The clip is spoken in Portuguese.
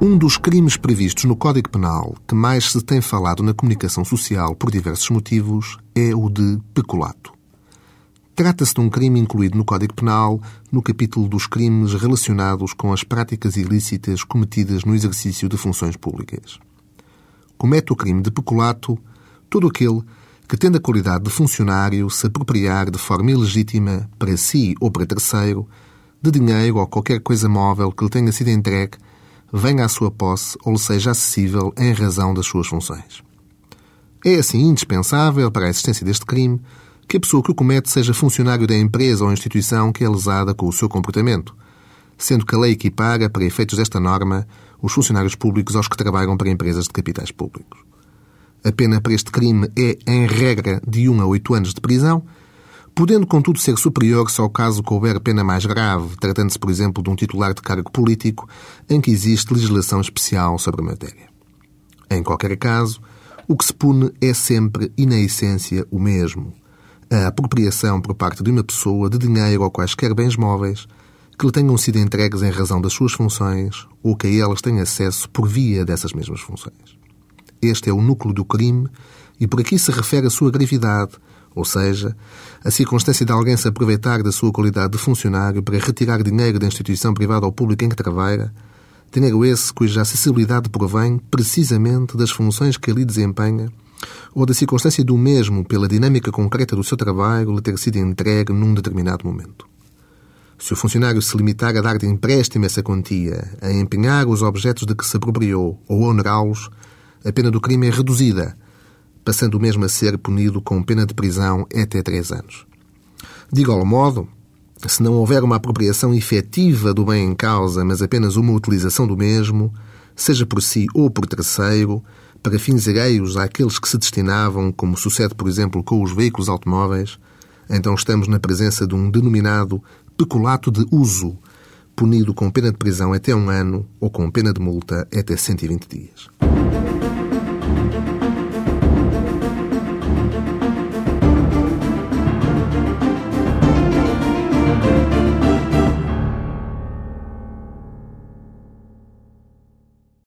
Um dos crimes previstos no Código Penal que mais se tem falado na comunicação social por diversos motivos é o de peculato. Trata-se de um crime incluído no Código Penal no capítulo dos crimes relacionados com as práticas ilícitas cometidas no exercício de funções públicas. Comete o crime de peculato todo aquele que, tendo a qualidade de funcionário, se apropriar de forma ilegítima, para si ou para terceiro, de dinheiro ou qualquer coisa móvel que lhe tenha sido entregue venha à sua posse ou lhe seja acessível em razão das suas funções. É assim indispensável para a existência deste crime que a pessoa que o comete seja funcionário da empresa ou instituição que é lesada com o seu comportamento, sendo que a lei equipara, para efeitos desta norma, os funcionários públicos aos que trabalham para empresas de capitais públicos. A pena para este crime é, em regra, de 1 a 8 anos de prisão, podendo, contudo, ser superior se ao caso couber pena mais grave, tratando-se, por exemplo, de um titular de cargo político em que existe legislação especial sobre a matéria. Em qualquer caso, o que se pune é sempre e, na essência, o mesmo. A apropriação por parte de uma pessoa de dinheiro ou quaisquer bens móveis que lhe tenham sido entregues em razão das suas funções ou que a elas tenha acesso por via dessas mesmas funções. Este é o núcleo do crime e por aqui se refere a sua gravidade, ou seja, a circunstância de alguém se aproveitar da sua qualidade de funcionário para retirar dinheiro da instituição privada ou pública em que trabalha, dinheiro esse cuja acessibilidade provém precisamente das funções que ali desempenha ou da circunstância do mesmo pela dinâmica concreta do seu trabalho lhe ter sido entregue num determinado momento. Se o funcionário se limitar a dar de empréstimo essa quantia, a empenhar os objetos de que se apropriou ou a onerá-los, a pena do crime é reduzida, passando o mesmo a ser punido com pena de prisão até três anos. De igual modo, se não houver uma apropriação efetiva do bem em causa, mas apenas uma utilização do mesmo, seja por si ou por terceiro, para fins alheios àqueles que se destinavam, como sucede, por exemplo, com os veículos automóveis, então estamos na presença de um denominado peculato de uso, punido com pena de prisão até um ano ou com pena de multa até 120 dias.